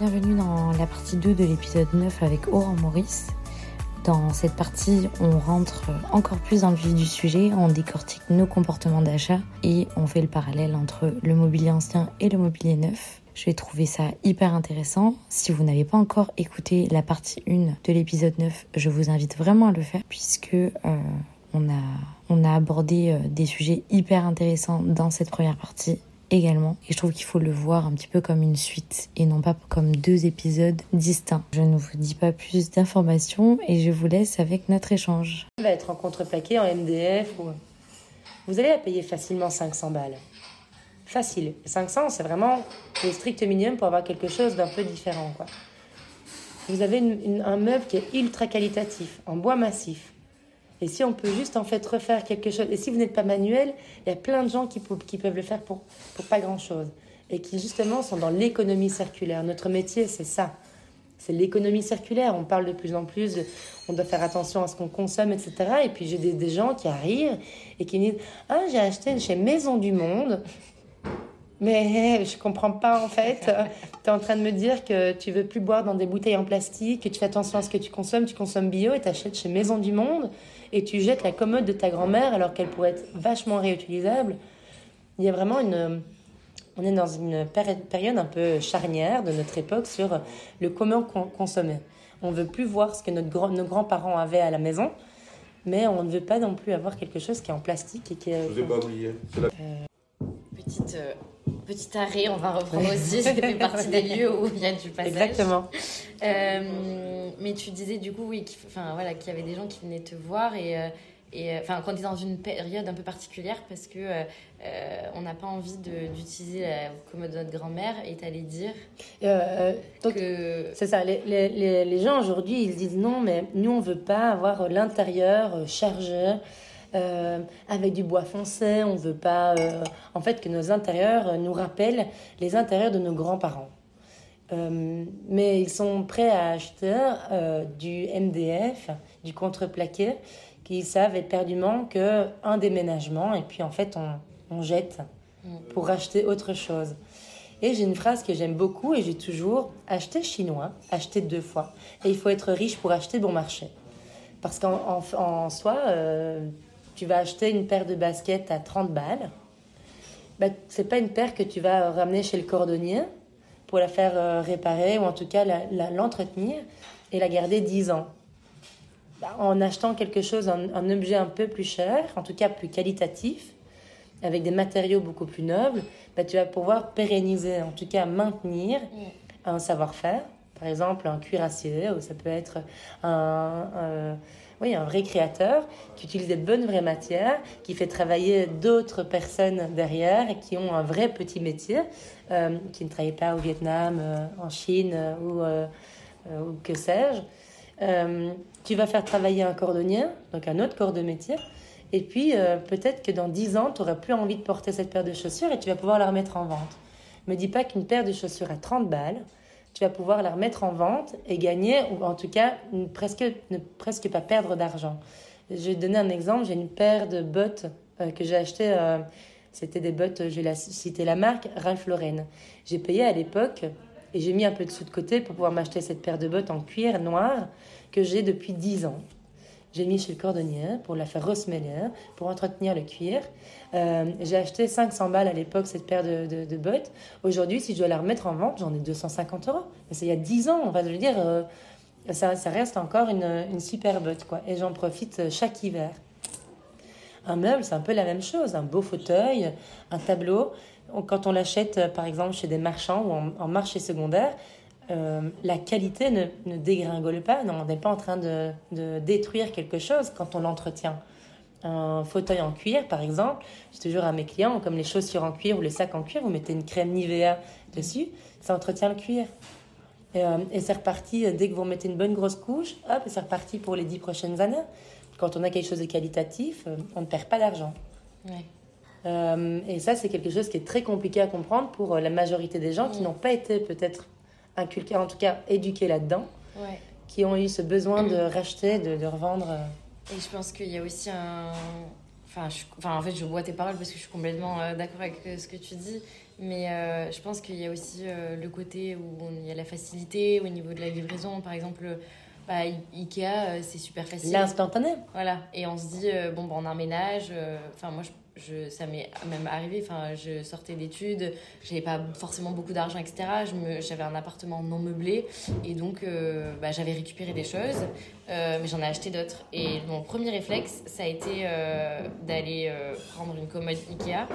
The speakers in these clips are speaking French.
Bienvenue dans la partie 2 de l'épisode 9 avec Aurore Maurice. Dans cette partie, on rentre encore plus dans le vif du sujet, on décortique nos comportements d'achat et on fait le parallèle entre le mobilier ancien et le mobilier neuf. Je vais trouver ça hyper intéressant. Si vous n'avez pas encore écouté la partie 1 de l'épisode 9, je vous invite vraiment à le faire puisque euh, on, a, on a abordé euh, des sujets hyper intéressants dans cette première partie également. Et je trouve qu'il faut le voir un petit peu comme une suite et non pas comme deux épisodes distincts. Je ne vous dis pas plus d'informations et je vous laisse avec notre échange. Va être en contreplaqué, en MDF ou... Vous allez la payer facilement 500 balles. Facile. 500, c'est vraiment le strict minimum pour avoir quelque chose d'un peu différent. Quoi. Vous avez un meuble qui est ultra qualitatif, en bois massif. Et si on peut juste en fait refaire quelque chose, et si vous n'êtes pas manuel, il y a plein de gens qui, peuvent le faire pour, pas grand-chose. Et qui justement sont dans l'économie circulaire. Notre métier, c'est ça. C'est l'économie circulaire. On parle de plus en plus, on doit faire attention à ce qu'on consomme, etc. Et puis j'ai des, gens qui arrivent et qui disent Ah, j'ai acheté chez Maison du Monde. Mais je comprends pas en fait. tu es en train de me dire que tu veux plus boire dans des bouteilles en plastique, que tu fais attention à ce que tu consommes, tu consommes bio et tu achètes chez Maison du Monde et tu jettes la commode de ta grand-mère alors qu'elle pourrait être vachement réutilisable. Il y a vraiment une... On est dans une période un peu charnière de notre époque sur le comment consommer. On veut plus voir ce que notre nos grands-parents avaient à la maison, mais on ne veut pas non plus avoir quelque chose qui est en plastique et qui est... Je vous ai pas oublié. Euh, petite... Euh, petit arrêt, on va reprendre aussi, ça fait partie des lieux où il y a du passage. Exactement. Euh, mais tu disais du coup, oui, qu'il enfin, voilà, qu'il y avait des gens qui venaient te voir et, euh, et enfin, quand tu es dans une période un peu particulière parce que euh, on n'a pas envie d'utiliser la commode de notre grand-mère et t'allais dire donc, que... C'est ça, les, les, les gens aujourd'hui, ils disent non, mais nous, on veut pas avoir l'intérieur chargé euh, avec du bois foncé. On veut pas, euh, en fait, que nos intérieurs nous rappellent les intérieurs de nos grands-parents. Euh, mais ils sont prêts à acheter du MDF, du contreplaqué, qui savent éperdument que un déménagement et puis en fait on, on jette pour acheter autre chose. Et j'ai une phrase que j'aime beaucoup et j'ai toujours acheté chinois, acheter deux fois. Et il faut être riche pour acheter bon marché. Parce qu'en en, soi, tu vas acheter une paire de baskets à 30 balles, bah, c'est pas une paire que tu vas ramener chez le cordonnier pour la faire euh, réparer ou en tout cas l'entretenir et la garder 10 ans. Bah, en achetant quelque chose, un, objet un peu plus cher, en tout cas plus qualitatif, avec des matériaux beaucoup plus nobles, bah, tu vas pouvoir pérenniser, en tout cas maintenir un savoir-faire. Par exemple, un cuirassier, ou ça peut être un oui, un vrai créateur qui utilise des bonnes vraies matières, qui fait travailler d'autres personnes derrière et qui ont un vrai petit métier, euh, qui ne travaillent pas au Vietnam, euh, en Chine euh, ou, que sais-je. tu vas faire travailler un cordonnier, donc un autre corps de métier. Et puis, peut-être que dans 10 ans, tu n'auras plus envie de porter cette paire de chaussures et tu vas pouvoir la remettre en vente. Me dis pas qu'une paire de chaussures à 30 balles, tu vas pouvoir la remettre en vente et gagner, ou en tout cas presque, ne presque pas perdre d'argent. Je vais te donner un exemple. J'ai une paire de bottes euh, que j'ai achetées. Euh, c'était des bottes, je vais citer la marque, Ralph Lauren. J'ai payé à l'époque et j'ai mis un peu de sous de côté pour pouvoir m'acheter cette paire de bottes en cuir noir que j'ai depuis 10 ans. J'ai mis chez le cordonnier pour la faire resmeller, pour entretenir le cuir. Euh, j'ai acheté 500 balles à l'époque cette paire de, bottes. Aujourd'hui, si je dois la remettre en vente, j'en ai 250 euros. Mais c'est il y a 10 ans, on va le dire. Euh, ça, reste encore une, super botte, quoi. Et j'en profite chaque hiver. Un meuble, c'est un peu la même chose. Un beau fauteuil, un tableau. Quand on l'achète, par exemple, chez des marchands ou en, marché secondaire, euh, la qualité ne, ne, dégringole pas. Non, on n'est pas en train de, de, détruire quelque chose quand on l'entretient. Un fauteuil en cuir, par exemple, je toujours à mes clients, comme les chaussures en cuir ou les sacs en cuir, vous mettez une crème Nivea dessus, ça entretient le cuir. Et, euh, et c'est reparti, dès que vous mettez une bonne grosse couche, hop, c'est reparti pour les dix prochaines années. Quand on a quelque chose de qualitatif, euh, on ne perd pas d'argent. Euh, et ça, c'est quelque chose qui est très compliqué à comprendre pour la majorité des gens qui n'ont pas été peut-être inculqués, en tout cas éduqués là-dedans, qui ont eu ce besoin de racheter, de, de revendre. Et je pense qu'il y a aussi un. Enfin, enfin, en fait, je bois tes paroles parce que je suis complètement d'accord avec ce que tu dis. Mais euh, je pense qu'il y a aussi euh, le côté où il y a la facilité au niveau de la livraison. Par exemple, bah, Ikea, euh, c'est super facile. L'instantané. Voilà. Et on se dit, bon, bah, on emménage. Enfin, moi, je je, ça m'est même arrivé. Je sortais d'études, j'avais pas forcément beaucoup d'argent, etc. J'avais un appartement non meublé et donc euh, bah, j'avais récupéré des choses, euh, mais j'en ai acheté d'autres. Et mon premier réflexe, ça a été euh, d'aller prendre une commode Ikea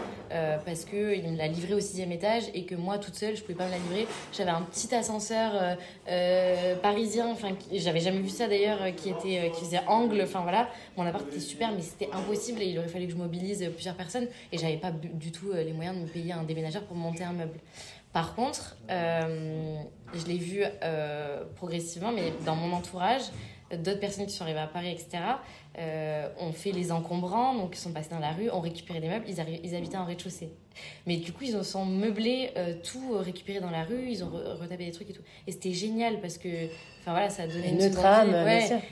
parce qu'il me l'a livré au sixième étage et que moi toute seule, je pouvais pas me la livrer. J'avais un petit ascenseur parisien, enfin, j'avais jamais vu ça d'ailleurs, qui était qui faisait angle. Enfin voilà, mon appart était super, mais c'était impossible et il aurait fallu que je mobilise plusieurs personne et j'avais pas du tout euh, les moyens de me payer un déménageur pour monter un meuble. Par contre, euh, je l'ai vu euh, progressivement, mais dans mon entourage, d'autres personnes qui sont arrivées à Paris, etc., euh, ont fait les encombrants, donc ils sont passés dans la rue, ont récupéré des meubles, ils, ils habitaient en rez-de-chaussée. Mais du coup, ils ont sont meublés, euh, tout récupéré dans la rue, ils ont retapé des trucs et tout. Et c'était génial parce que, enfin voilà, ça donnait une, une trame,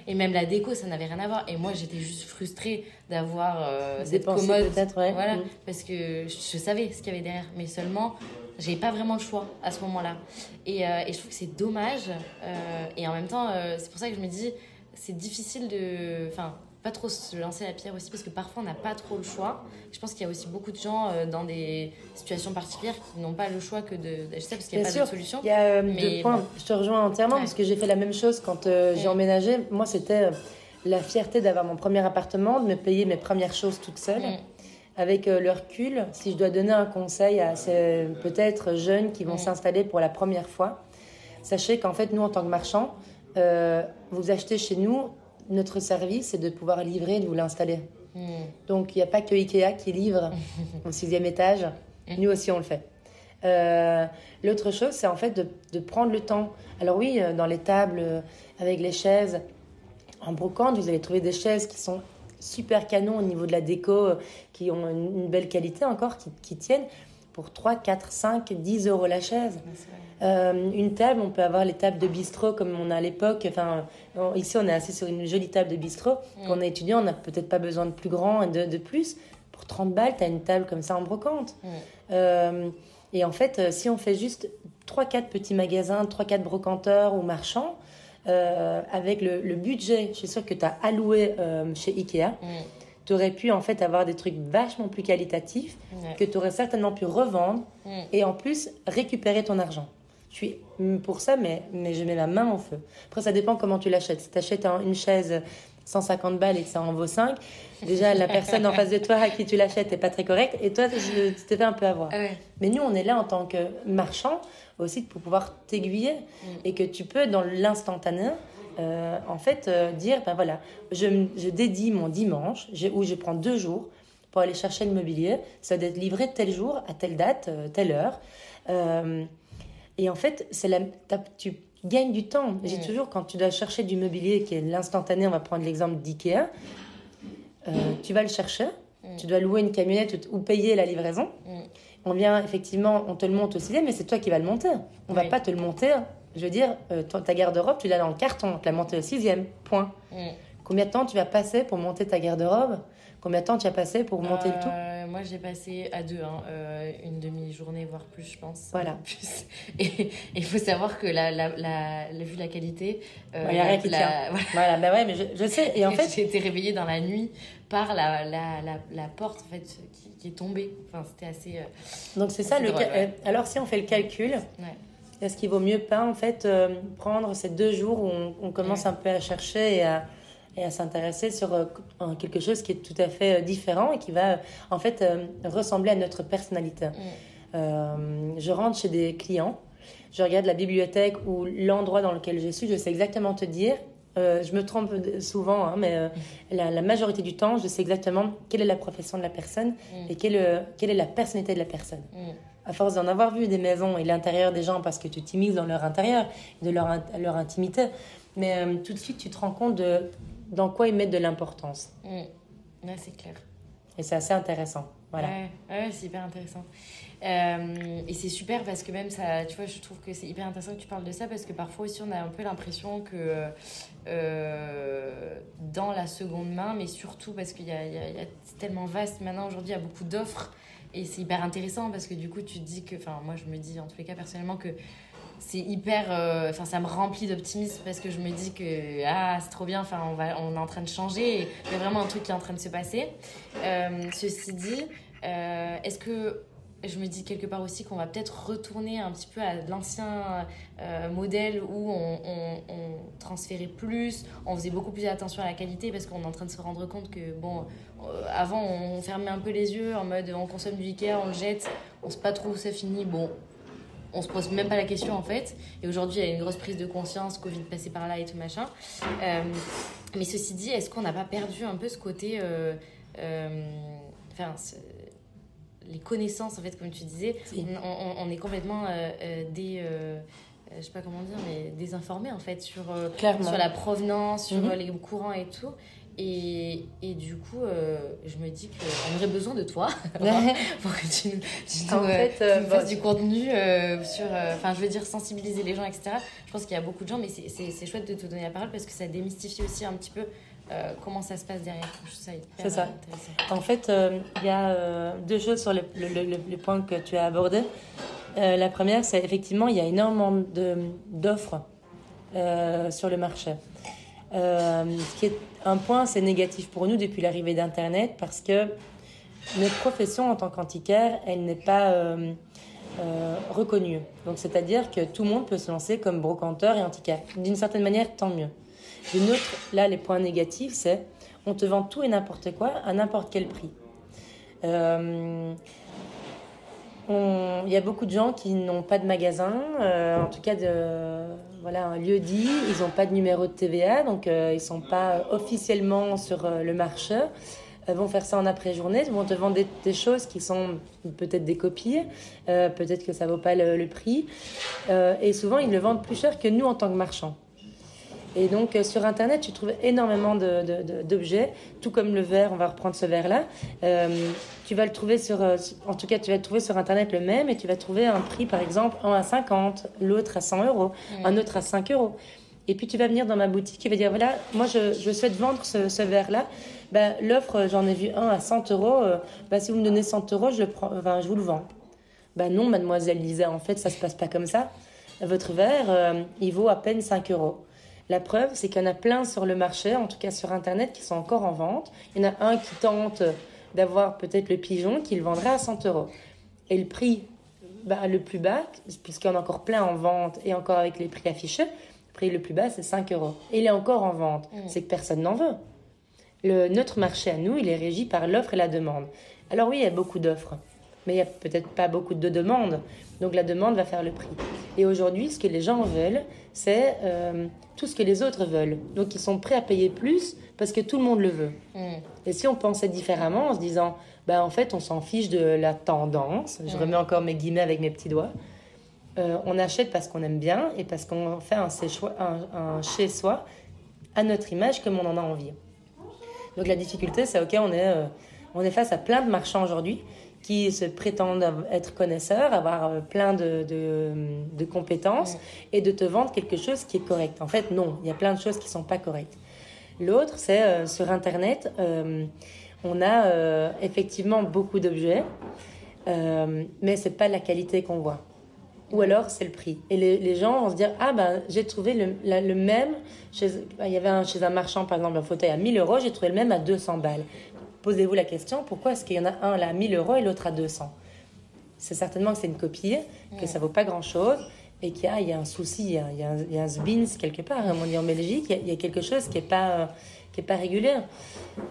Et même la déco, ça n'avait rien à voir. Et moi, j'étais juste frustrée d'avoir euh, cette commode. peut-être, ouais. Voilà, mm. parce que je savais ce qu'il y avait derrière, mais seulement j'avais pas vraiment le choix à ce moment-là. Et, euh, et je trouve que c'est dommage. Euh, et en même temps, euh, c'est pour ça que je me dis, c'est difficile de. Enfin, pas trop se lancer la pierre aussi, parce que parfois on n'a pas trop le choix. Je pense qu'il y a aussi beaucoup de gens dans des situations particulières qui n'ont pas le choix que de d'acheter parce qu'il n'y a pas de solution. Il y a deux points. Je te rejoins entièrement parce que j'ai fait la même chose quand j'ai emménagé. Moi, c'était la fierté d'avoir mon premier appartement, de me payer mes premières choses toute seule. Mm avec euh, le recul, si je dois donner un conseil à ces peut-être jeunes qui vont s'installer pour la première fois, sachez qu'en fait, nous, en tant que marchands, euh, vous achetez chez nous, notre service, c'est de pouvoir livrer et de vous l'installer. Hmm. Donc, il n'y a pas que Ikea qui livre au sixième étage. Hmm. Nous aussi, on le fait. Euh, l'autre chose, c'est en fait de, de, prendre le temps. Alors oui, dans les tables, avec les chaises, en brocante, vous allez trouver des chaises qui sont super canon au niveau de la déco, euh, qui ont une, belle qualité encore, qui, tiennent pour 3, 4, 5, 10 euros la chaise. Euh, une table, on peut avoir les tables de bistrot comme on a à l'époque. Enfin, ici, on est assis sur une jolie table de bistrot. Mm. Quand on est étudiant, on n'a peut-être pas besoin de plus grand et de, de plus. Pour 30 balles, tu as une table comme ça en brocante. Mm. Euh, et en fait, si on fait juste 3-4 petits magasins, 3-4 brocanteurs ou marchands, euh, avec le, budget, je suis sûre que tu as alloué euh, chez Ikea, mm. tu aurais pu en fait avoir des trucs vachement plus qualitatifs que tu aurais certainement pu revendre mm. et en plus récupérer ton argent. Je suis pour ça, mais, mais je mets la main au feu. Après, ça dépend comment tu l'achètes. Si tu achètes une chaise 150 balles et que ça en vaut 5, déjà la personne en face de toi à qui tu l'achètes n'est pas très correcte et toi, tu t'es fait un peu avoir. Ah mais nous, on est là en tant que marchand aussi pour pouvoir t'aiguiller mm. et que tu peux, dans l'instantané, euh, en fait, euh, dire ben voilà, je, je, dédie mon dimanche où je prends deux jours pour aller chercher le mobilier. Ça doit être livré tel jour, à telle date, euh, telle heure. et en fait, c'est la, tu gagnes du temps. J'ai mm. toujours, quand tu dois chercher du mobilier qui est l'instantané, on va prendre l'exemple d'IKEA, tu vas le chercher, mm. tu dois louer une camionnette ou, payer la livraison on vient effectivement, on te le monte au sixième, mais c'est toi qui vas le monter. On va pas te le monter. Je veux dire, euh, ta garde-robe, tu l'as dans le carton, tu l'as monté au sixième, point. Mm. Combien de temps tu vas passer pour monter ta garde-robe Combien de temps tu as passé pour monter le tout euh, Moi, j'ai passé à deux, hein, euh, une demi-journée, voire plus, je pense. Voilà. Plus. Et il faut savoir que la, la, la, vu la qualité. Il n'y a rien qui tient. Voilà. bah ouais, mais je, sais. Et en fait. j'ai été réveillée dans la nuit par la, la, la, porte en fait, qui, qui est tombée. Enfin, c'était assez. Donc, c'est ça le. Alors, si on fait le calcul. est-ce qu'il vaut mieux pas en fait euh, prendre ces deux jours où on, commence un peu à chercher et à, et à s'intéresser sur euh, quelque chose qui est tout à fait différent et qui va en fait ressembler à notre personnalité. je rentre chez des clients, je regarde la bibliothèque ou l'endroit dans lequel je suis, je sais exactement te dire euh, je me trompe souvent, hein, mais euh, la, majorité du temps, je sais exactement quelle est la profession de la personne mm. et quelle, euh, quelle, est la personnalité de la personne. Mm. À force d'en avoir vu des maisons et l'intérieur des gens, parce que tu t'immises dans leur intérieur, de leur, leur intimité, mais tout de suite, tu te rends compte de dans quoi ils mettent de l'importance. Mm. c'est clair. Et c'est assez intéressant. Voilà. Ouais, c'est hyper intéressant. Euh, et c'est super parce que même ça, tu vois, je trouve que c'est hyper intéressant que tu parles de ça parce que parfois aussi on a un peu l'impression que euh, dans la seconde main, mais surtout parce qu'il y a, y a, tellement vaste maintenant aujourd'hui, il y a beaucoup d'offres et c'est hyper intéressant parce que du coup tu te dis que, enfin moi je me dis en tous les cas personnellement que c'est hyper euh, enfin ça me remplit d'optimisme parce que je me dis que ah c'est trop bien enfin on va on est en train de changer il y a vraiment un truc qui est en train de se passer. Euh, ceci dit euh, est-ce que je me dis quelque part aussi qu'on va peut-être retourner un petit peu à l'ancien modèle où on, on, transférait plus, on faisait beaucoup plus attention à la qualité parce qu'on est en train de se rendre compte que, bon, avant on fermait un peu les yeux en mode on consomme du Ikea, on le jette, on sait pas trop où ça finit, bon, on se pose même pas la question en fait. Et aujourd'hui, il y a une grosse prise de conscience, Covid passé par là et tout machin. Euh, mais ceci dit, est-ce qu'on n'a pas perdu un peu ce côté, euh, euh, enfin, les connaissances en fait, comme tu disais, on, est complètement des je sais pas comment dire, mais désinformés en fait sur, sur la provenance, sur mm-hmm. les courants et tout. Et, et, du coup, euh, je me dis qu'on aurait besoin de toi pour que tu, tu, en fait, euh, fasses du contenu euh, sur, enfin, je veux dire, sensibiliser les gens, etc. Je pense qu'il y a beaucoup de gens, mais c'est chouette de te donner la parole parce que ça démystifie aussi un petit peu comment ça se passe derrière. C'est ça. En fait, il y a deux choses sur les, le, points que tu as abordés. la première, c'est effectivement, il y a énormément d'offres sur le marché. Ce qui est un point, c'est négatif pour nous depuis l'arrivée d'Internet parce que notre profession en tant qu'antiquaire, elle n'est pas euh, euh, reconnue. Donc, c'est-à-dire que tout le monde peut se lancer comme brocanteur et antiquaire. D'une certaine manière, tant mieux. D'une autre, là, les points négatifs, c'est on te vend tout et n'importe quoi à n'importe quel prix. Euh, il y a beaucoup de gens qui n'ont pas de magasin, en tout cas de, voilà, un lieu dit, ils n'ont pas de numéro de TVA, donc euh, ils ne sont pas officiellement sur euh, le marché. Ils vont faire ça en après-journée, vont te vendre des, choses qui sont peut-être des copies, euh, peut-être que ça vaut pas le, prix, et souvent ils le vendent plus cher que nous en tant que marchands. Et donc sur Internet, tu trouves énormément d'objets, tout comme le verre, on va reprendre ce verre-là. tu vas le trouver sur, en tout cas, tu vas le trouver sur Internet le même et tu vas trouver un prix, par exemple, un à 50, l'autre à 100 euros, un autre à 5 euros. Et puis tu vas venir dans ma boutique et vas dire voilà, moi je, je souhaite vendre ce, ce verre-là. Ben, L'offre, j'en ai vu un à 100 euros. Ben, si vous me donnez 100 euros, je, prends, je vous le vends. Ben non, mademoiselle Lisa, en fait, ça se passe pas comme ça. Votre verre, euh, il vaut à peine 5 euros. La preuve, c'est qu'il y en a plein sur le marché, en tout cas sur Internet, qui sont encore en vente. Il y en a un qui tente d'avoir peut-être le pigeon, qui le vendrait à 100 euros. Et le prix ben, le plus bas, puisqu'il y en a encore plein en vente et encore avec les prix affichés, prix le plus bas, c'est 5 euros. Et il est encore en vente. Mm. C'est que personne n'en veut. Le, notre marché à nous, il est régi par l'offre et la demande. Alors oui, il y a beaucoup d'offres, mais il n'y a peut-être pas beaucoup de demandes. Donc la demande va faire le prix. Et aujourd'hui, ce que les gens veulent, c'est euh, tout ce que les autres veulent. Donc ils sont prêts à payer plus parce que tout le monde le veut. Mm. Et si on pensait différemment en se disant, bah, en fait, on s'en fiche de la tendance, je mm. remets encore mes guillemets avec mes petits doigts, euh, on achète parce qu'on aime bien et parce qu'on fait un, un, chez soi à notre image comme on en a envie. Donc la difficulté, c'est ok, on est, euh, on est face à plein de marchands aujourd'hui qui se prétendent être connaisseurs, avoir euh, plein de, de, compétences et de te vendre quelque chose qui est correct. En fait, non, il y a plein de choses qui sont pas correctes. L'autre, c'est sur Internet, on a effectivement beaucoup d'objets, mais c'est pas la qualité qu'on voit ou alors c'est le prix. Et les, gens vont se dire Ah ben j'ai trouvé le, le même, chez, il y avait un, chez un marchand par exemple un fauteuil à 1000 euros, j'ai trouvé le même à 200 balles. Posez-vous la question pourquoi est-ce qu'il y en a un là à 1000 euros et l'autre à 200 C'est certainement que c'est une copie, que ça vaut pas grand chose et qu'il y, y a, un souci, il y a, il y a, un, il y a un sbins quelque part, comme on dit en Belgique, il y a, il y a quelque chose qui n'est pas, qui est pas régulier.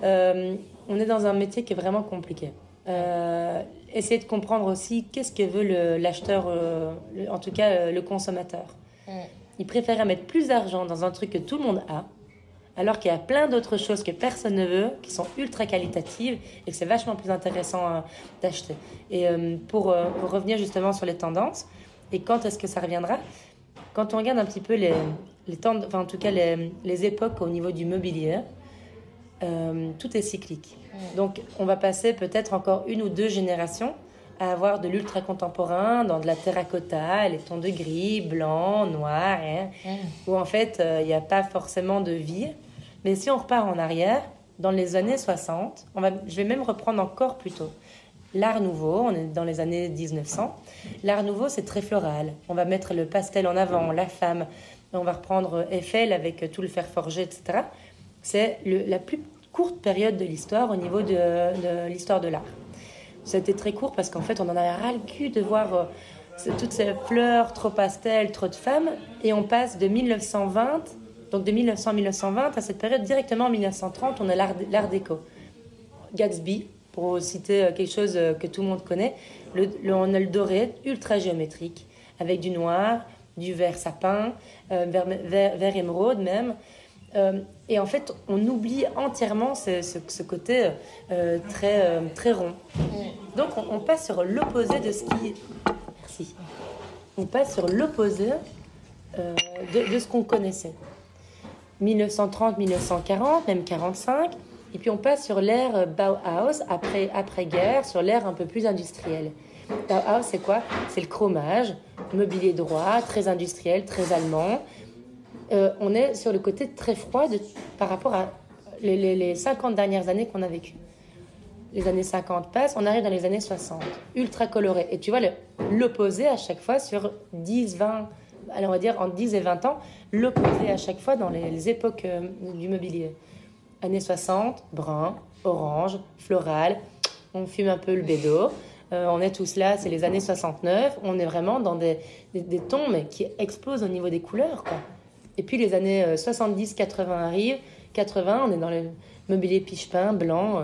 Euh, on est dans un métier qui est vraiment compliqué. Euh, essayer de comprendre aussi qu'est-ce que veut l'acheteur, euh, en tout cas euh, le consommateur. Mm. Il préfère mettre plus d'argent dans un truc que tout le monde a, alors qu'il y a plein d'autres choses que personne ne veut, qui sont ultra qualitatives et que c'est vachement plus intéressant d'acheter. Et pour, pour, revenir justement sur les tendances, et quand est-ce que ça reviendra? Quand on regarde un petit peu les, les enfin en tout cas les, les époques au niveau du mobilier, tout est cyclique. Donc, on va passer peut-être encore une ou deux générations à avoir de l'ultra contemporain dans de la terracotta, les tons de gris, blanc, noir, hein, où en fait euh, il n'y a pas forcément de vie. Mais si on repart en arrière, dans les années 60, on va, je vais même reprendre encore plus tôt. L'art nouveau, on est dans les années 1900. L'art nouveau, c'est très floral. On va mettre le pastel en avant, la femme. On va reprendre Eiffel avec tout le fer forgé, etc. C'est la plus courte période de l'histoire au niveau de, l'histoire de l'art. C'était très court parce qu'en fait, on en avait ras le cul de voir euh, toutes ces fleurs, trop pastel, trop de femmes. Et on passe de 1920, donc de 1900 à 1920, à cette période directement en 1930, on a l'art déco. Gatsby, pour citer euh, quelque chose euh, que tout le monde connaît, le, on a le doré, ultra géométrique, avec du noir, du vert sapin, vert, vert, émeraude même. Et en fait, on oublie entièrement ce, côté euh, très, euh, très rond. Donc, on, passe sur l'opposé de ce qui. On passe sur l'opposé euh, de, ce qu'on connaissait. 1930, 1940, même 45. Et puis, on passe sur l'ère Bauhaus, après, après-guerre, sur l'ère un peu plus industrielle. Bauhaus, c'est quoi? C'est le chromage, mobilier droit, très industriel, très allemand. Euh, on est sur le côté très froid par rapport à les, 50 dernières années qu'on a vécues. Les années 50 passent, on arrive dans les années 60, ultra coloré. Et tu vois l'opposé à chaque fois sur 10, 20, alors on va dire en 10 et 20 ans, l'opposé à chaque fois dans les, époques euh, du mobilier. Années 60, brun, orange, floral, on fume un peu le bédo. Euh, on est tous là, c'est les années 69, on est vraiment dans des, des tons mais qui explosent au niveau des couleurs. Quoi. Et puis les années 70-80 euh, arrivent. 80, on est dans le mobilier piche-pain, blanc. Euh,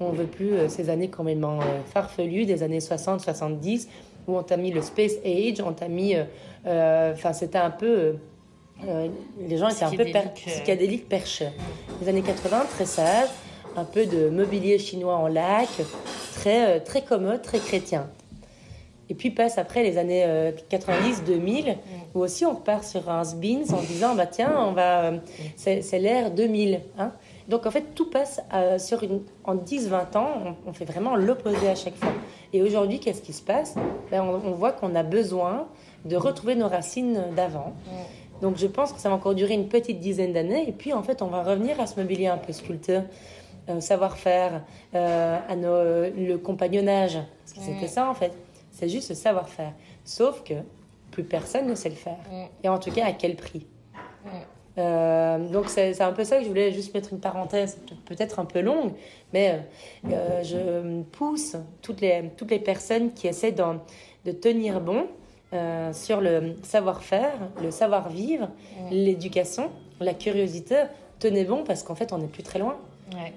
on ne veut plus euh, ces années complètement farfelues des années 60-70 où on t'a mis le Space Age, on t'a mis. Enfin, c'était un peu. les gens étaient un peu psychédéliques, perchés. Les années 80, très sage, un peu de mobilier chinois en lac, très, très commode, très chrétien. Et puis passe après les années 90-2000, euh, où aussi on repart sur un spins en disant bah tiens, on va, euh, c'est l'ère 2000. Hein. Donc en fait, tout passe euh, sur une, en 10-20 ans, on, fait vraiment l'opposé à chaque fois. Et aujourd'hui, qu'est-ce qui se passe? Ben, on, voit qu'on a besoin de retrouver nos racines d'avant. Donc je pense que ça va encore durer une petite dizaine d'années. Et puis en fait, on va revenir à ce mobilier un peu sculpté, savoir-faire, à nos, le compagnonnage. Parce que c'était ça en fait c'est juste le savoir-faire. Sauf que plus personne ne sait le faire. Mm. Et en tout cas, à quel prix mm. euh, donc c'est un peu ça que je voulais juste mettre une parenthèse, peut-être un peu longue, mais euh, je pousse toutes les, toutes les personnes qui essaient de, tenir bon euh, sur le savoir-faire, le savoir-vivre, mm. l'éducation, la curiosité. Tenez bon parce qu'en fait, on n'est plus très loin. Ouais.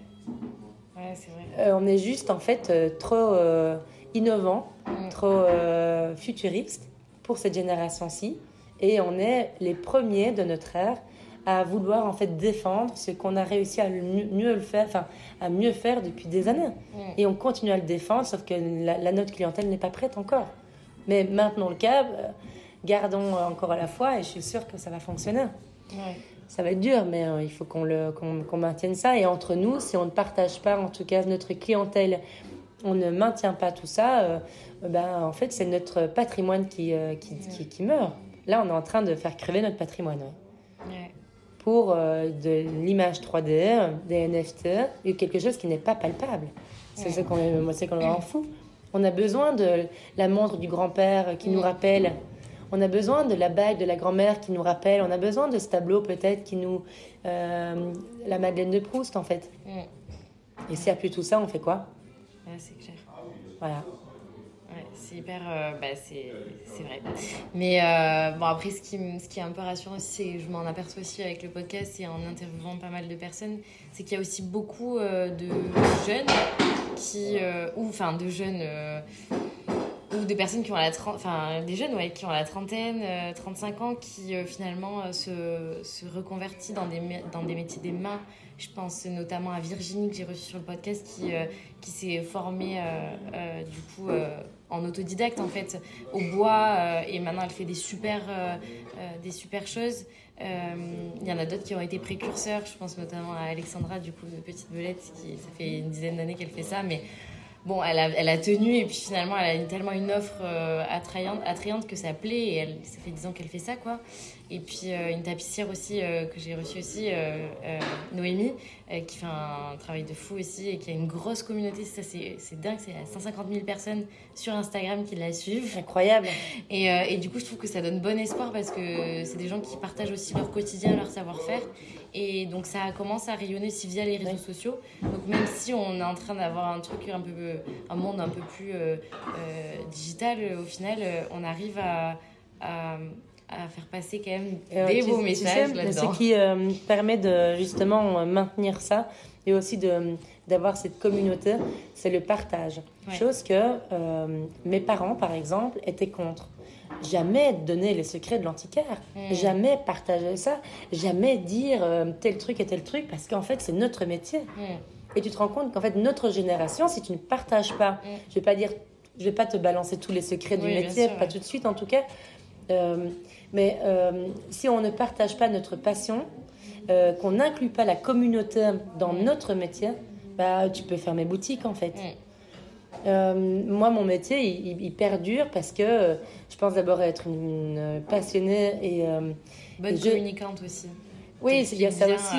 Ouais, c'est vrai. on est juste en fait trop innovant, mm. trop euh, futuriste pour cette génération-ci. Et on est les premiers de notre ère à vouloir en fait défendre ce qu'on a réussi à mieux, le faire, enfin à mieux faire depuis des années. Mm. Et on continue à le défendre, sauf que la, la notre clientèle n'est pas prête encore. Mais maintenant le cap, euh, gardons encore à la fois et je suis sûre que ça va fonctionner. Ça va être dur, mais euh, il faut qu'on qu'on maintienne ça. Et entre nous, si on ne partage pas, en tout cas, notre clientèle on ne maintient pas tout ça, euh, ben, en fait, c'est notre patrimoine qui, euh, qui, qui, meurt. Là, on est en train de faire crever notre patrimoine. Pour euh, de l'image 3D, des NFT, et quelque chose qui n'est pas palpable. C'est ce qu'on moi, c'est qu'on en fout. On a besoin de la montre du grand-père qui nous rappelle. On a besoin de la bague de la grand-mère qui nous rappelle. On a besoin de ce tableau peut-être qui nous... la Madeleine de Proust, en fait. Et s'il n'y a plus tout ça, on fait quoi? C'est clair. Voilà. c'est hyper. Euh, bah, c'est vrai. Mais euh, bon, après, ce qui, ce qui est un peu rassurant aussi, c'est je m'en aperçois aussi avec le podcast et en interviewant pas mal de personnes, c'est qu'il y a aussi beaucoup de jeunes qui. ou enfin, de jeunes ou des personnes qui ont la enfin des jeunes qui ont la trentaine, 35 ans, qui finalement se, se reconvertissent dans des, dans des métiers des mains je pense notamment à Virginie que j'ai reçue sur le podcast qui, euh, qui s'est formée euh, euh, du coup en autodidacte en fait au bois et maintenant elle fait des super, des super choses. Il y en a d'autres qui ont été précurseurs, je pense notamment à Alexandra du coup de Petite Belette qui ça fait une dizaine d'années qu'elle fait ça mais bon, elle a, elle a tenu et puis finalement elle a tellement une offre attrayante, attrayante que ça plaît et elle, ça fait 10 ans qu'elle fait ça quoi. Et puis euh, une tapissière aussi euh, que j'ai reçue aussi, euh, Noémie, qui fait un travail de fou aussi et qui a une grosse communauté. Ça, c'est dingue, c'est 150 000 personnes sur Instagram qui la suivent. Incroyable. Et, et, du coup, je trouve que ça donne bon espoir parce que c'est des gens qui partagent aussi leur quotidien, leur savoir-faire. Et donc ça commence à rayonner aussi via les réseaux sociaux. Donc même si on est en train d'avoir un truc un peu, un monde un peu plus digital, au final, on arrive à, à à faire passer quand même euh, des beaux messages là-dedans. Ce qui euh, permet de justement maintenir ça et aussi de d'avoir cette communauté, c'est le partage. Chose que euh, mes parents, par exemple, étaient contre. Jamais donner les secrets de l'antiquaire, hmm. jamais partager ça, jamais dire tel truc et tel truc, parce qu'en fait, c'est notre métier. Hmm. Et tu te rends compte qu'en fait, notre génération, si tu ne partages pas, hmm. je vais pas dire, je vais pas te balancer tous les secrets du métier, pas tout de suite en tout cas, mais euh, si on ne partage pas notre passion, euh, qu'on n'inclut pas la communauté dans mm. notre métier, bah, tu peux fermer boutique en fait. Mm. Euh, moi, mon métier, il, perdure parce que je pense d'abord être une, passionnée et. Bonne communicante aussi. Oui, il y a ça aussi.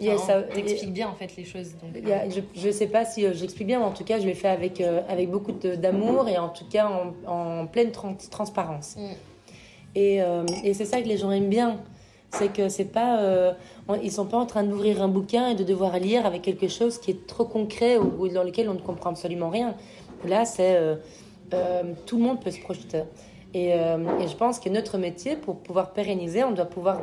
il y a ça. T'expliques bien en fait les choses. je ne sais pas si j'explique bien, mais en tout cas, je le fais avec, avec beaucoup d'amour et en tout cas en, en pleine transparence. Mm. Et, euh, et c'est ça que les gens aiment bien. C'est que c'est pas, euh, ils sont pas en train d'ouvrir un bouquin et de devoir lire avec quelque chose qui est trop concret ou, dans lequel on ne comprend absolument rien. Là, c'est euh, tout le monde peut se projeter. Et, et, je pense que notre métier, pour pouvoir pérenniser, on doit pouvoir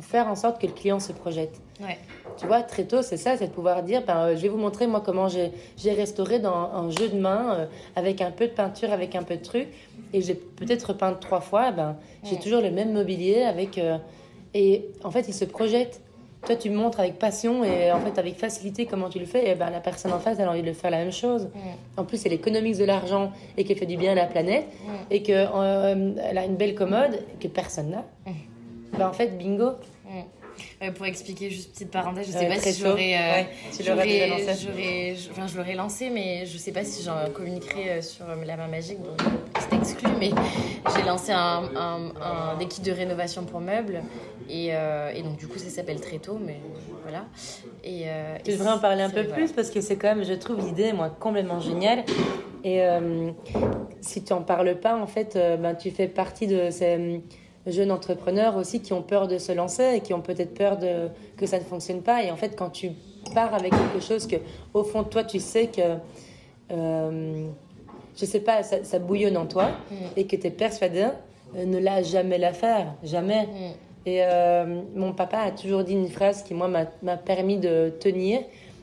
faire en sorte que le client se projette. Ouais. Tu vois, très tôt, c'est ça, c'est de pouvoir dire, ben, je vais vous montrer moi comment j'ai restauré dans un jeu de main avec un peu de peinture, avec un peu de truc et j'ai peut-être repeint trois fois, ben, j'ai toujours le même mobilier avec. Euh, et en fait, il se projette. Toi, tu montres avec passion et en fait avec facilité comment tu le fais, et ben, la personne en face, elle a envie de faire la même chose. En plus, elle économise de l'argent et qu'elle fait du bien à la planète et qu'elle euh, a une belle commode que personne n'a. Ben, en fait, bingo. Euh, pour expliquer juste petite parenthèse, je sais pas si j'aurais, euh, j'aurais, enfin je l'aurais lancé, mais je sais pas si j'en communiquerai euh, sur la main magique, donc c'est exclu, mais j'ai lancé un, un, des kits de rénovation pour meubles et, et donc du coup ça s'appelle Tréto, mais voilà. Et, tu devrais en parler un peu plus parce que c'est quand même, je trouve l'idée moi complètement géniale. Et si tu en parles pas, en fait, ben, tu fais partie de ces jeunes entrepreneurs aussi qui ont peur de se lancer et qui ont peut-être peur de, que ça ne fonctionne pas. Et en fait, quand tu pars avec quelque chose que, au fond, toi, tu sais que, euh, je sais pas, ça, bouillonne en toi mm. et que tu es persuadé, euh, ne l'a jamais la faire, jamais. Mm. Et euh, mon papa a toujours dit une phrase qui, moi, m'a permis de tenir.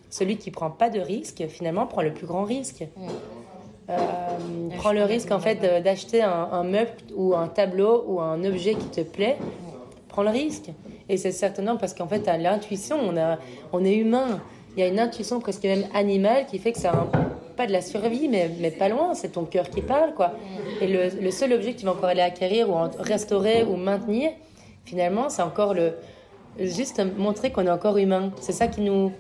Celui qui prend pas de risque, finalement, prend le plus grand risque. Mm. Euh, prends le risque en fait d'acheter un, meuble ou un tableau ou un objet qui te plaît. Prends le risque. Et c'est certainement parce qu'en fait, à l'intuition, on, a, on est humain. Il y a une intuition presque même animale qui fait que c'est pas de la survie, mais, mais pas loin. C'est ton cœur qui parle, quoi. Et le, le, seul objet que tu vas encore aller acquérir ou restaurer ou maintenir, finalement, c'est encore le juste montrer qu'on est encore humain. C'est ça qui nous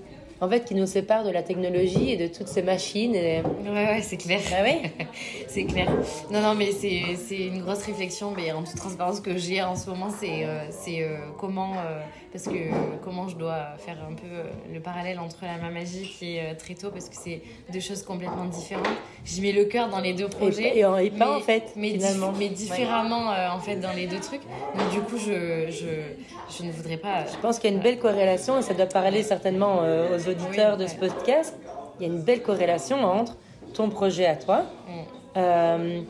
en fait, qui nous sépare de la technologie et de toutes ces machines. Et... Ouais, ouais, c'est clair. Ah oui C'est clair. Non, non, mais c'est une grosse réflexion, mais en toute transparence que j'ai en ce moment, c'est euh, euh, comment, euh, parce que comment je dois faire un peu le parallèle entre la main magique et très tôt, parce que c'est deux choses complètement différentes. J'y mets le cœur dans les deux projets. Et, et, pas en fait, mais, finalement. mais différemment en fait dans les deux trucs. Donc du coup, je, je, je ne voudrais pas. Je pense qu'il y a une belle corrélation et ça doit parler certainement aux auditeurs de ce podcast, il y a une belle corrélation entre ton projet à toi mm. euh,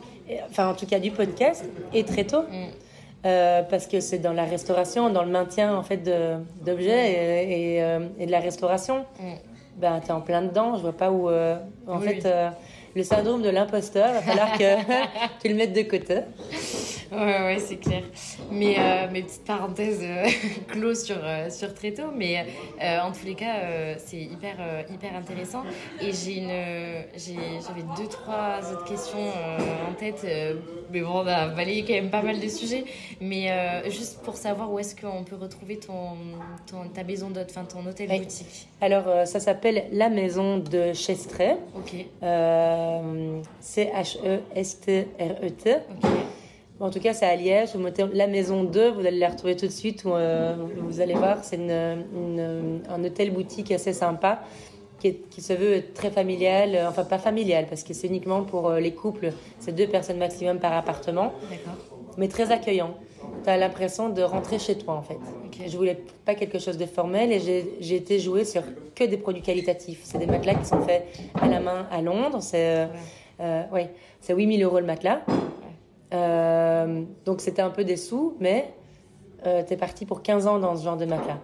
enfin en tout cas du podcast, et très tôt. Mm. Euh, parce que c'est dans la restauration, dans le maintien en fait d'objets et, et, euh, et, de la restauration. Mm. Ben, tu es en plein dedans, je vois pas où. En fait, le syndrome de l'imposteur, il va falloir que tu le mettes de côté. Ouais, ouais, c'est clair. Mais euh, mes petites parenthèses euh, closes sur, euh, sur Tréto, mais en tous les cas, c'est hyper, hyper intéressant. Et j'ai une, j'avais deux, trois autres questions en tête, mais bon, on a balayé quand même pas mal de sujets. Mais juste pour savoir où est-ce qu'on peut retrouver ton, ton, ta maison d'hôte, enfin ton hôtel boutique. Alors, ça s'appelle La Maison de Chestret. Ok. C-H-E-S-T-R-E-T. En tout cas, c'est à Liège. Vous mettez la maison 2, vous allez la retrouver tout de suite. Où, euh, vous allez voir, c'est un hôtel boutique assez sympa qui, se veut très familial. Euh, enfin, pas familial parce que c'est uniquement pour euh, les couples. C'est deux personnes maximum par appartement. Mais très accueillant. Tu as l'impression de rentrer chez toi en fait. Okay. Je voulais pas quelque chose de formel et j'ai été jouer sur que des produits qualitatifs. C'est des matelas qui sont faits à la main à Londres. C'est ouais. c'est 8000 euros le matelas. Euh, donc c'était un peu des sous, mais euh, tu es parti pour 15 ans dans ce genre de matelas.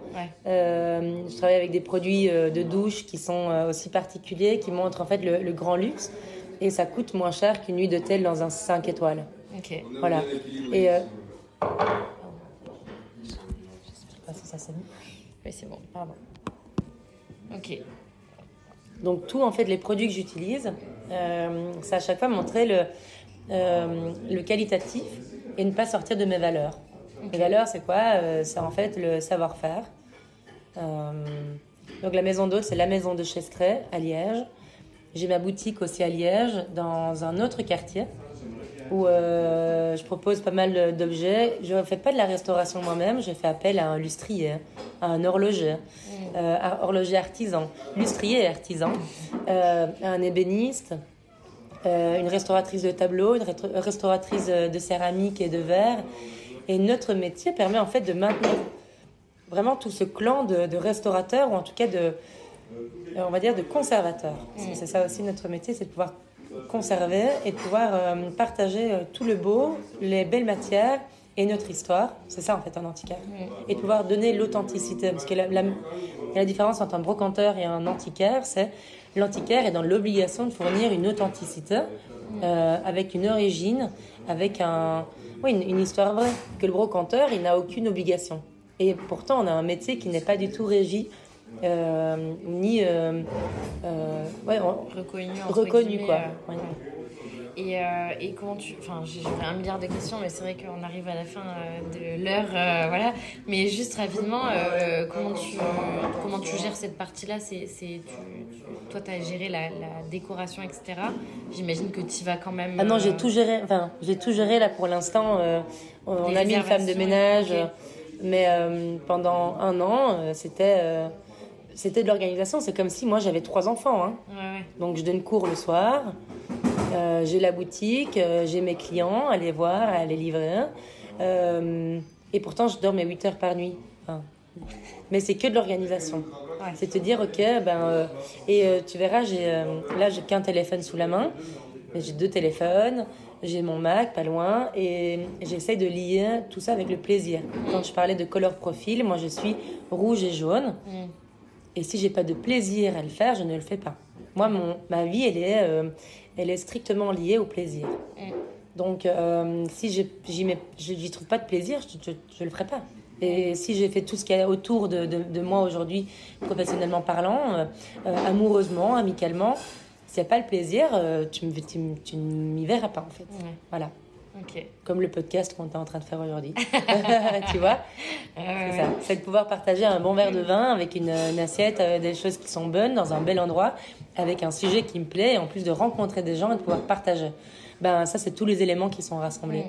Euh, je travaille avec des produits de douche qui sont aussi particuliers, qui montrent en fait le, grand luxe. Et ça coûte moins cher qu'une nuit d'hôtel dans un 5 étoiles. Ok. Voilà. Et. Je sais pas si ça s'est mis. Oui, c'est bon, pardon. Ok. Donc, tout, en fait, les produits que j'utilise, ça à chaque fois montrer le, euh, le qualitatif et ne pas sortir de mes valeurs. Les valeurs, c'est quoi euh, C'est en fait le savoir-faire. Euh, donc la maison d'hôte, c'est la maison de Chestret à Liège. J'ai ma boutique aussi à Liège, dans un autre quartier, où je propose pas mal d'objets. Je ne fais pas de la restauration moi-même, je fais appel à un lustrier, à un horloger, mm. un horloger artisan, lustrier artisan, un ébéniste, une restauratrice de tableaux, une restauratrice de céramique et de verre. Et notre métier permet en fait de maintenir vraiment tout ce clan de, restaurateurs, ou en tout cas de, euh, on va dire, de conservateurs. Mm. C'est ça aussi notre métier, c'est de pouvoir conserver et de pouvoir euh, partager tout le beau, les belles matières et notre histoire. C'est ça en fait un antiquaire. Mm. Et de pouvoir donner l'authenticité. Parce que la, la, différence entre un brocanteur et un antiquaire, c'est l'antiquaire est dans l'obligation de fournir une authenticité euh, avec une origine, avec un, oui, une, histoire vraie. Que le brocanteur, il n'a aucune obligation. Et pourtant, on a un métier qui n'est pas du tout régi euh, ni euh, ouais, reconnu, reconnu quoi. Et, euh, et, comment tu. Enfin, j'ai un milliard de questions, mais c'est vrai qu'on arrive à la fin euh, de l'heure. Euh, voilà. Mais juste rapidement, comment, tu, comment tu gères cette partie-là? C'est, tu, Toi, tu as géré la, décoration, etc. J'imagine que tu vas quand même. Ah non, j'ai tout géré. Enfin, j'ai tout géré là pour l'instant. on a mis une femme de ménage. Mais pendant un an, c'était c'était de l'organisation. C'est comme si moi j'avais trois enfants. Hein. Donc je donne cours le soir. Euh, j'ai la boutique, euh, j'ai mes clients à les voir, à les livrer. Euh, et pourtant, je dors mes 8 heures par nuit. mais c'est que de l'organisation. C'est te dire, ok, ben, et tu verras, j'ai, là, j'ai qu'un téléphone sous la main, mais j'ai deux téléphones, j'ai mon Mac pas loin, et j'essaie de lier tout ça avec le plaisir. Quand je parlais de color profil, moi, je suis rouge et jaune. Mm. Et si j'ai pas de plaisir à le faire, je ne le fais pas. Moi, mon, ma vie, elle est, elle est strictement liée au plaisir. Mm. Donc, euh, si je n'y trouve pas de plaisir, je ne le ferai pas. Et si j'ai fait tout ce qu'il y a autour de, de, moi aujourd'hui, professionnellement parlant, euh, euh, amoureusement, amicalement, s'il n'y a pas le plaisir, tu ne m'y verras pas en fait. Voilà. Comme le podcast qu'on est en train de faire aujourd'hui. tu vois? C'est ça. C'est de pouvoir partager un bon verre de vin avec une, assiette, euh, des choses qui sont bonnes, dans un bel endroit, avec un sujet qui me plaît, et en plus de rencontrer des gens et de pouvoir partager. Ben, ça, c'est tous les éléments qui sont rassemblés.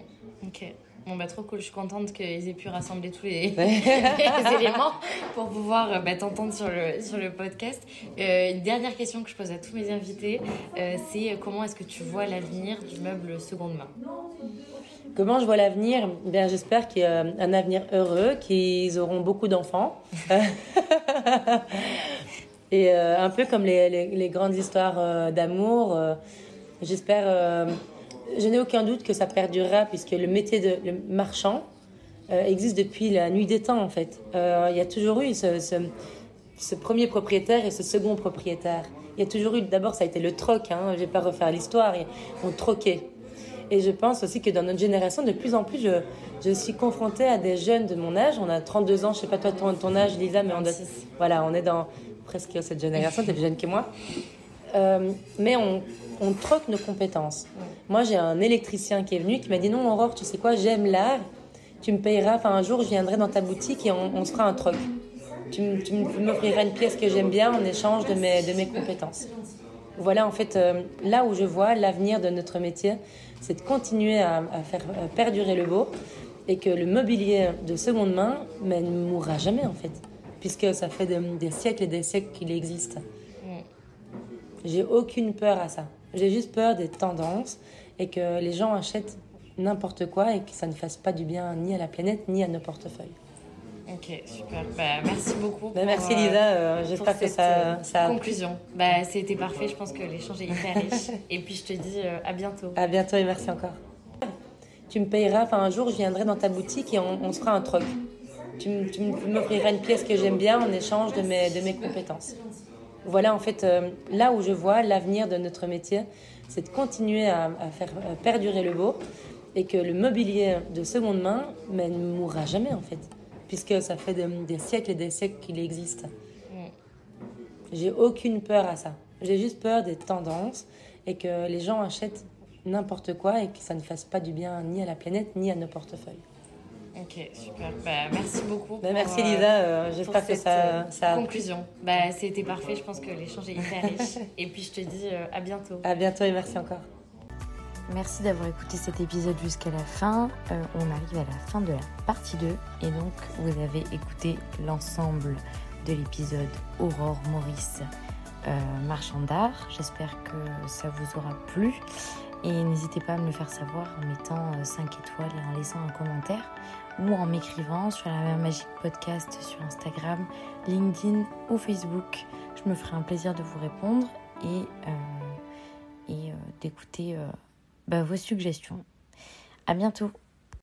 Ok. Bon, bah, trop cool. Je suis contente qu'ils aient pu rassembler tous les, éléments pour pouvoir euh, bah, t'entendre sur le, sur le podcast. Euh, une dernière question que je pose à tous mes invités, euh, c'est comment est-ce que tu vois l'avenir du meuble seconde main? Comment je vois l'avenir? Bien, j'espère qu'il y a un avenir heureux, qu'ils auront beaucoup d'enfants. Et un peu comme les, les, les grandes histoires d'amour, j'espère Je n'ai aucun doute que ça perdurera puisque le métier de le marchand euh, existe depuis la nuit des temps en fait. Euh, il y a toujours eu ce, ce, ce, premier propriétaire et ce second propriétaire. Il y a toujours eu, d'abord ça a été le troc, hein, je ne vais pas refaire l'histoire, on troquait. Et je pense aussi que dans notre génération, de plus en plus, je, je suis confrontée à des jeunes de mon âge. On a 32 ans, je ne sais pas toi ton, ton âge Lisa, mais on, voilà, on est dans presque cette génération, tu es plus jeune que moi. Euh, mais on, troque nos compétences. Moi, j'ai un électricien qui est venu qui m'a dit non, Aurore, tu sais quoi, j'aime l'art. Tu me payeras, enfin un jour, je viendrai dans ta boutique et on, on se fera un troc. Tu, m'offriras une pièce que j'aime bien en échange de mes, de mes compétences. Voilà, en fait, euh, là où je vois l'avenir de notre métier, c'est de continuer à, faire perdurer le beau et que le mobilier de seconde main ne mourra jamais, en fait, puisque ça fait des, des siècles et des siècles qu'il existe. J'ai aucune peur à ça. J'ai juste peur des tendances et que les gens achètent n'importe quoi et que ça ne fasse pas du bien ni à la planète ni à nos portefeuilles. Ok, super. Bah, merci beaucoup. Bah, merci Lisa. Euh, euh J'espère que ça, euh, ça. Conclusion. Bah, c'était parfait. Je pense que l'échange est hyper riche. et puis je te dis euh, à bientôt. À bientôt et merci encore. Tu me payeras. Enfin, un jour, je viendrai dans ta boutique et on, on se fera un troc. Tu, tu m'offriras une pièce que j'aime bien en échange de mes, de mes compétences. Voilà, en fait, euh, là où je vois l'avenir de notre métier, c'est de continuer à, à, faire perdurer le beau et que le mobilier de seconde main mais, ne mourra jamais, en fait, puisque ça fait des, des siècles et des siècles qu'il existe. J'ai aucune peur à ça. J'ai juste peur des tendances et que les gens achètent n'importe quoi et que ça ne fasse pas du bien ni à la planète ni à nos portefeuilles. Ok, super. Bah, merci beaucoup. Bah, merci Lisa. Euh, J'espère que ça, ça. Conclusion. Bah, c'était parfait. Je pense que l'échange est hyper riche. et puis je te dis euh, à bientôt. À bientôt et merci encore. Merci d'avoir écouté cet épisode jusqu'à la fin. Euh, on arrive à la fin de la partie 2 et donc vous avez écouté l'ensemble de l'épisode Aurore Maurice euh, marchand d'art. J'espère que ça vous aura plu et n'hésitez pas à me le faire savoir en mettant 5 étoiles et en laissant un commentaire ou en m'écrivant sur la magique podcast sur Instagram, LinkedIn ou Facebook. Je me ferai un plaisir de vous répondre et, euh, euh, d'écouter euh, bah, vos suggestions. À bientôt!